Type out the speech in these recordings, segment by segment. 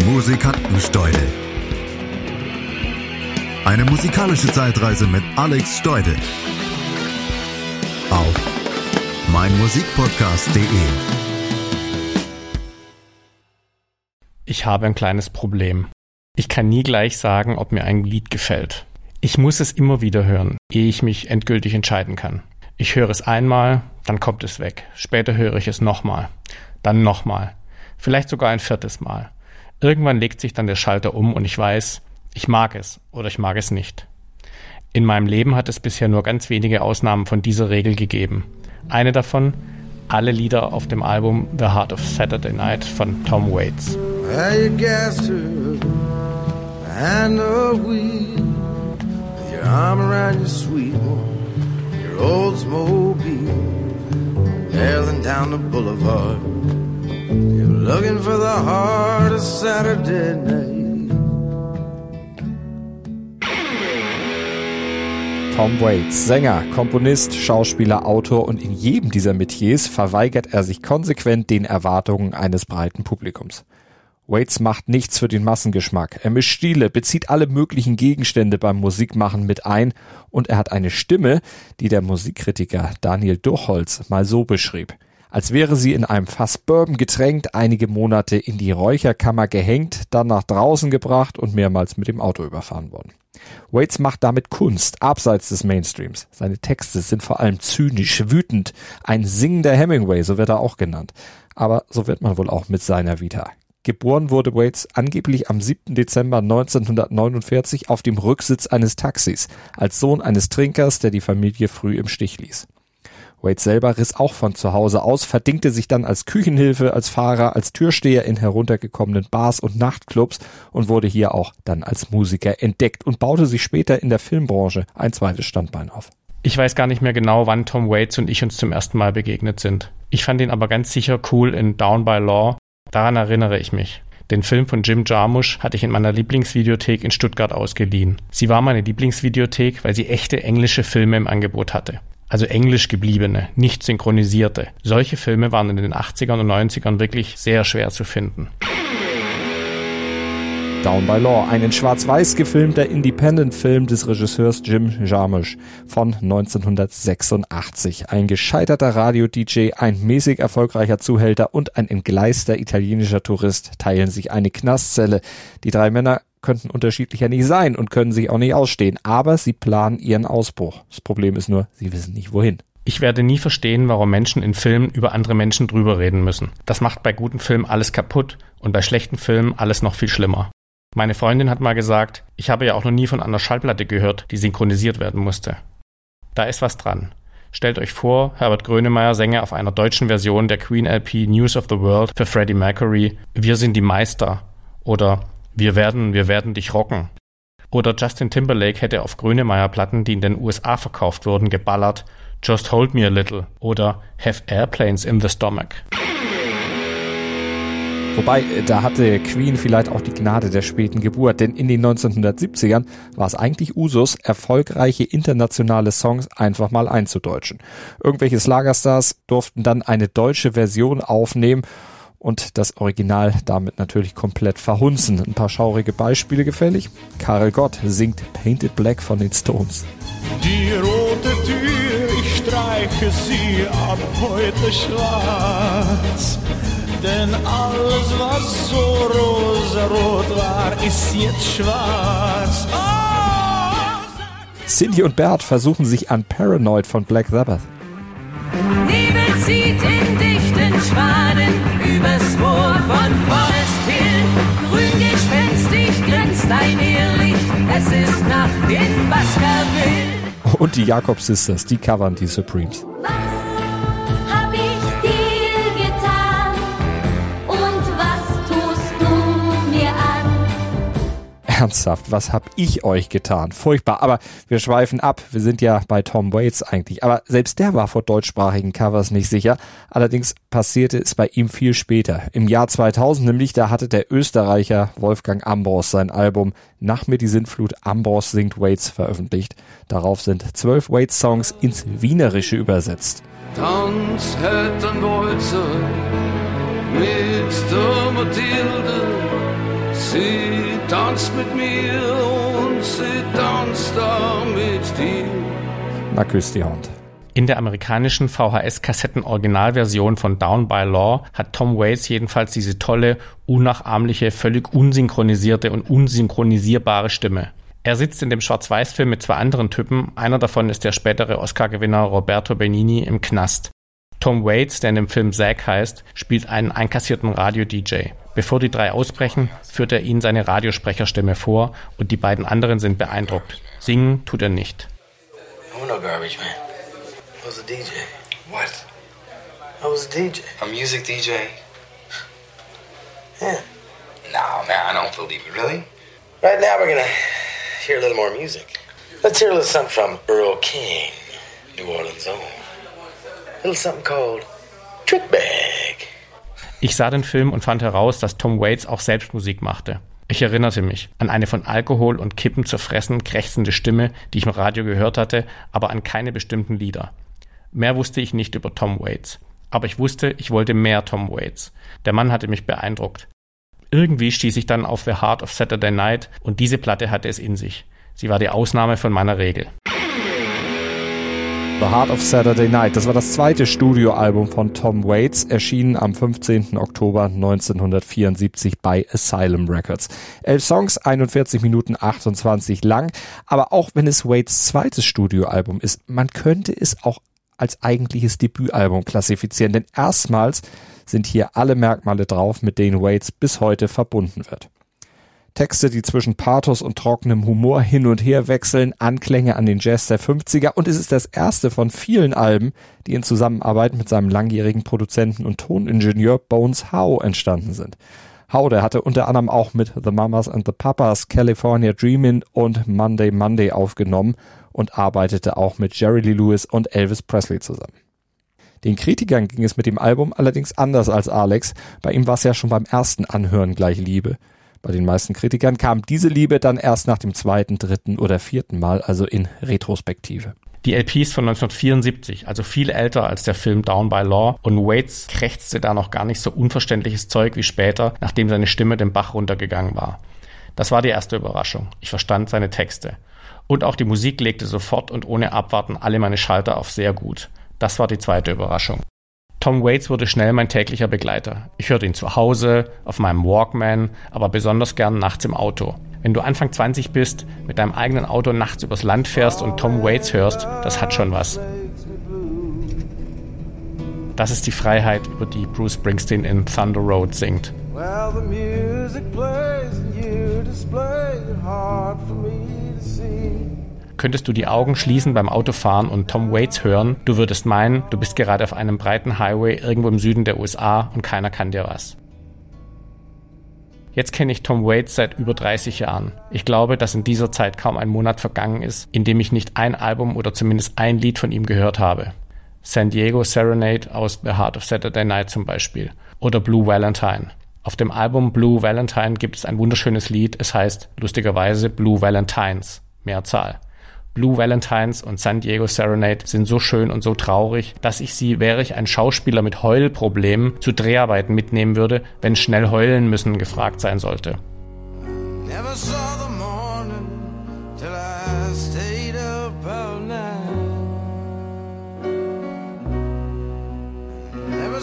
Musikantensteudel. Eine musikalische Zeitreise mit Alex Steudel. Auf meinmusikpodcast.de. Ich habe ein kleines Problem. Ich kann nie gleich sagen, ob mir ein Lied gefällt. Ich muss es immer wieder hören, ehe ich mich endgültig entscheiden kann. Ich höre es einmal, dann kommt es weg. Später höre ich es nochmal, dann nochmal, vielleicht sogar ein viertes Mal. Irgendwann legt sich dann der Schalter um und ich weiß, ich mag es oder ich mag es nicht. In meinem Leben hat es bisher nur ganz wenige Ausnahmen von dieser Regel gegeben. Eine davon, alle Lieder auf dem Album The Heart of Saturday Night von Tom Waits. Well, Saturday night. Tom Waits, Sänger, Komponist, Schauspieler, Autor und in jedem dieser Metiers verweigert er sich konsequent den Erwartungen eines breiten Publikums. Waits macht nichts für den Massengeschmack. Er mischt Stile, bezieht alle möglichen Gegenstände beim Musikmachen mit ein und er hat eine Stimme, die der Musikkritiker Daniel Durchholz mal so beschrieb. Als wäre sie in einem Fass Bourbon getränkt, einige Monate in die Räucherkammer gehängt, dann nach draußen gebracht und mehrmals mit dem Auto überfahren worden. Waits macht damit Kunst, abseits des Mainstreams. Seine Texte sind vor allem zynisch, wütend, ein singender Hemingway, so wird er auch genannt. Aber so wird man wohl auch mit seiner Vita. Geboren wurde Waits angeblich am 7. Dezember 1949 auf dem Rücksitz eines Taxis, als Sohn eines Trinkers, der die Familie früh im Stich ließ. Waits selber riss auch von zu Hause aus, verdingte sich dann als Küchenhilfe, als Fahrer, als Türsteher in heruntergekommenen Bars und Nachtclubs und wurde hier auch dann als Musiker entdeckt und baute sich später in der Filmbranche ein zweites Standbein auf. Ich weiß gar nicht mehr genau, wann Tom Waits und ich uns zum ersten Mal begegnet sind. Ich fand ihn aber ganz sicher cool in Down by Law. Daran erinnere ich mich. Den Film von Jim Jarmusch hatte ich in meiner Lieblingsvideothek in Stuttgart ausgeliehen. Sie war meine Lieblingsvideothek, weil sie echte englische Filme im Angebot hatte also englisch gebliebene, nicht synchronisierte. Solche Filme waren in den 80ern und 90ern wirklich sehr schwer zu finden. Down by Law, ein in schwarz-weiß gefilmter Independent-Film des Regisseurs Jim Jarmusch von 1986. Ein gescheiterter Radio-DJ, ein mäßig erfolgreicher Zuhälter und ein entgleister italienischer Tourist teilen sich eine Knastzelle. Die drei Männer könnten unterschiedlicher nicht sein und können sich auch nicht ausstehen, aber sie planen ihren Ausbruch. Das Problem ist nur, sie wissen nicht wohin. Ich werde nie verstehen, warum Menschen in Filmen über andere Menschen drüber reden müssen. Das macht bei guten Filmen alles kaputt und bei schlechten Filmen alles noch viel schlimmer. Meine Freundin hat mal gesagt, ich habe ja auch noch nie von einer Schallplatte gehört, die synchronisiert werden musste. Da ist was dran. Stellt euch vor, Herbert Grönemeyer Sänger auf einer deutschen Version der Queen LP News of the World für Freddie Mercury Wir sind die Meister oder wir werden, wir werden dich rocken. Oder Justin Timberlake hätte auf Grönemeyer-Platten, die in den USA verkauft wurden, geballert Just Hold Me a Little oder Have Airplanes in the Stomach. Wobei, äh, da hatte Queen vielleicht auch die Gnade der späten Geburt, denn in den 1970ern war es eigentlich Usus, erfolgreiche internationale Songs einfach mal einzudeutschen. Irgendwelche Slagerstars durften dann eine deutsche Version aufnehmen und das Original damit natürlich komplett verhunzen. Ein paar schaurige Beispiele gefällig. Karel Gott singt Painted Black von den Stones. Die rote Tür, ich streiche sie ab heute schwarz. Denn alles, was so rosarot war, ist jetzt schwarz. Oh, Cindy und Bert versuchen sich an Paranoid von Black Sabbath. Baskerville. Und die Jakob Sisters, die covern die Supremes. Ernsthaft, was hab ich euch getan? Furchtbar, aber wir schweifen ab. Wir sind ja bei Tom Waits eigentlich. Aber selbst der war vor deutschsprachigen Covers nicht sicher. Allerdings passierte es bei ihm viel später. Im Jahr 2000 nämlich, da hatte der Österreicher Wolfgang Ambros sein Album Nach mir die Sintflut Ambros singt Waits veröffentlicht. Darauf sind zwölf Waits-Songs ins Wienerische übersetzt. Tanz hält ein Walzer mit der Mathilde. Sie tanzt mit mir und sie tanzt da mit dir. Na küss die Hand. In der amerikanischen VHS-Kassetten-Originalversion von Down by Law hat Tom Waits jedenfalls diese tolle, unnachahmliche, völlig unsynchronisierte und unsynchronisierbare Stimme. Er sitzt in dem Schwarz-Weiß-Film mit zwei anderen Typen. Einer davon ist der spätere Oscar-Gewinner Roberto Benini im Knast. Tom Waits, der in dem Film Zack heißt, spielt einen einkassierten Radio-DJ. Bevor die drei ausbrechen, führt er ihnen seine Radiosprecherstimme vor und die beiden anderen sind beeindruckt. Singen tut er nicht. I'm no garbage man. I was a DJ. What? I was a DJ. A music DJ? Yeah. No, man, I don't believe it. Really? Right now we're gonna hear a little more music. Let's hear a little something from Earl King, New Orleans own. Little something called Trick Bag. Ich sah den Film und fand heraus, dass Tom Waits auch selbst Musik machte. Ich erinnerte mich an eine von Alkohol und Kippen zerfressen, krächzende Stimme, die ich im Radio gehört hatte, aber an keine bestimmten Lieder. Mehr wusste ich nicht über Tom Waits. Aber ich wusste, ich wollte mehr Tom Waits. Der Mann hatte mich beeindruckt. Irgendwie stieß ich dann auf The Heart of Saturday Night und diese Platte hatte es in sich. Sie war die Ausnahme von meiner Regel. The Heart of Saturday Night. Das war das zweite Studioalbum von Tom Waits, erschienen am 15. Oktober 1974 bei Asylum Records. Elf Songs, 41 Minuten 28 lang. Aber auch wenn es Waits zweites Studioalbum ist, man könnte es auch als eigentliches Debütalbum klassifizieren, denn erstmals sind hier alle Merkmale drauf, mit denen Waits bis heute verbunden wird. Texte, die zwischen Pathos und trockenem Humor hin und her wechseln, Anklänge an den Jazz der 50er und es ist das erste von vielen Alben, die in Zusammenarbeit mit seinem langjährigen Produzenten und Toningenieur Bones Howe entstanden sind. Howe, der hatte unter anderem auch mit The Mamas and the Papas California Dreamin' und Monday Monday aufgenommen und arbeitete auch mit Jerry Lee Lewis und Elvis Presley zusammen. Den Kritikern ging es mit dem Album allerdings anders als Alex. Bei ihm war es ja schon beim ersten Anhören gleich Liebe. Bei den meisten Kritikern kam diese Liebe dann erst nach dem zweiten, dritten oder vierten Mal, also in Retrospektive. Die LP ist von 1974, also viel älter als der Film Down by Law und Waits krächzte da noch gar nicht so unverständliches Zeug wie später, nachdem seine Stimme den Bach runtergegangen war. Das war die erste Überraschung. Ich verstand seine Texte. Und auch die Musik legte sofort und ohne Abwarten alle meine Schalter auf sehr gut. Das war die zweite Überraschung. Tom Waits wurde schnell mein täglicher Begleiter. Ich hörte ihn zu Hause, auf meinem Walkman, aber besonders gern nachts im Auto. Wenn du Anfang 20 bist, mit deinem eigenen Auto nachts übers Land fährst und Tom Waits hörst, das hat schon was. Das ist die Freiheit, über die Bruce Springsteen in Thunder Road singt. Well. Könntest du die Augen schließen beim Autofahren und Tom Waits hören, du würdest meinen, du bist gerade auf einem breiten Highway irgendwo im Süden der USA und keiner kann dir was. Jetzt kenne ich Tom Waits seit über 30 Jahren. Ich glaube, dass in dieser Zeit kaum ein Monat vergangen ist, in dem ich nicht ein Album oder zumindest ein Lied von ihm gehört habe. San Diego Serenade aus The Heart of Saturday Night zum Beispiel. Oder Blue Valentine. Auf dem Album Blue Valentine gibt es ein wunderschönes Lied. Es heißt lustigerweise Blue Valentines. Mehrzahl. Blue Valentines und San Diego Serenade sind so schön und so traurig, dass ich sie, wäre ich ein Schauspieler mit Heulproblemen, zu Dreharbeiten mitnehmen würde, wenn schnell heulen müssen gefragt sein sollte.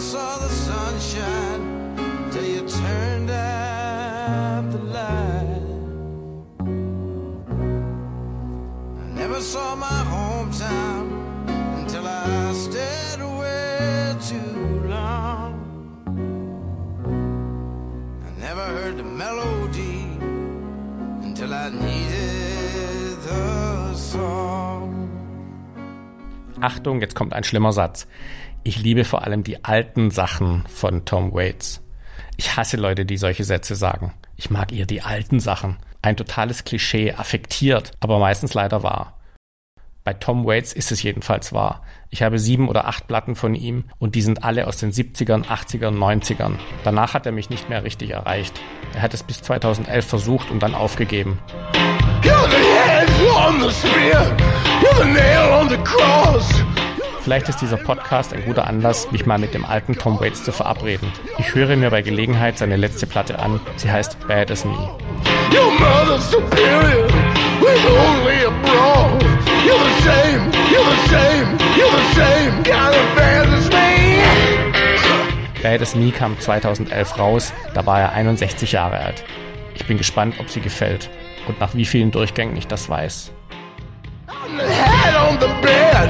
Saw the sunshine till you turned never heard the melody until I needed the song. Achtung, jetzt kommt ein schlimmer Satz. Ich liebe vor allem die alten Sachen von Tom Waits. Ich hasse Leute, die solche Sätze sagen. Ich mag eher die alten Sachen. Ein totales Klischee, affektiert, aber meistens leider wahr. Bei Tom Waits ist es jedenfalls wahr. Ich habe sieben oder acht Platten von ihm und die sind alle aus den 70ern, 80ern, 90ern. Danach hat er mich nicht mehr richtig erreicht. Er hat es bis 2011 versucht und dann aufgegeben. Vielleicht ist dieser Podcast ein guter Anlass, mich mal mit dem alten Tom Waits zu verabreden. Ich höre mir bei Gelegenheit seine letzte Platte an. Sie heißt Bad as Me. With only a bra. You're the same, you're the same, you're the same kind of me. Bad as Me kam 2011 raus, da war er 61 Jahre alt. Ich bin gespannt, ob sie gefällt und nach wie vielen Durchgängen ich das weiß. I'm the head on the bed.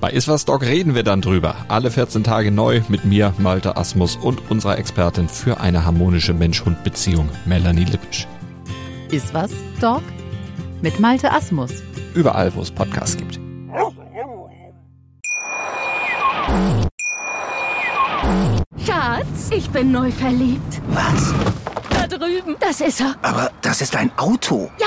Bei Iswas Dog reden wir dann drüber. Alle 14 Tage neu mit mir, Malte Asmus und unserer Expertin für eine harmonische Mensch-Hund-Beziehung, Melanie Lippisch. Ist was, Dog? Mit Malte Asmus. Überall, wo es Podcasts gibt. Schatz, ich bin neu verliebt. Was? Da drüben. Das ist er. Aber das ist ein Auto. Ja,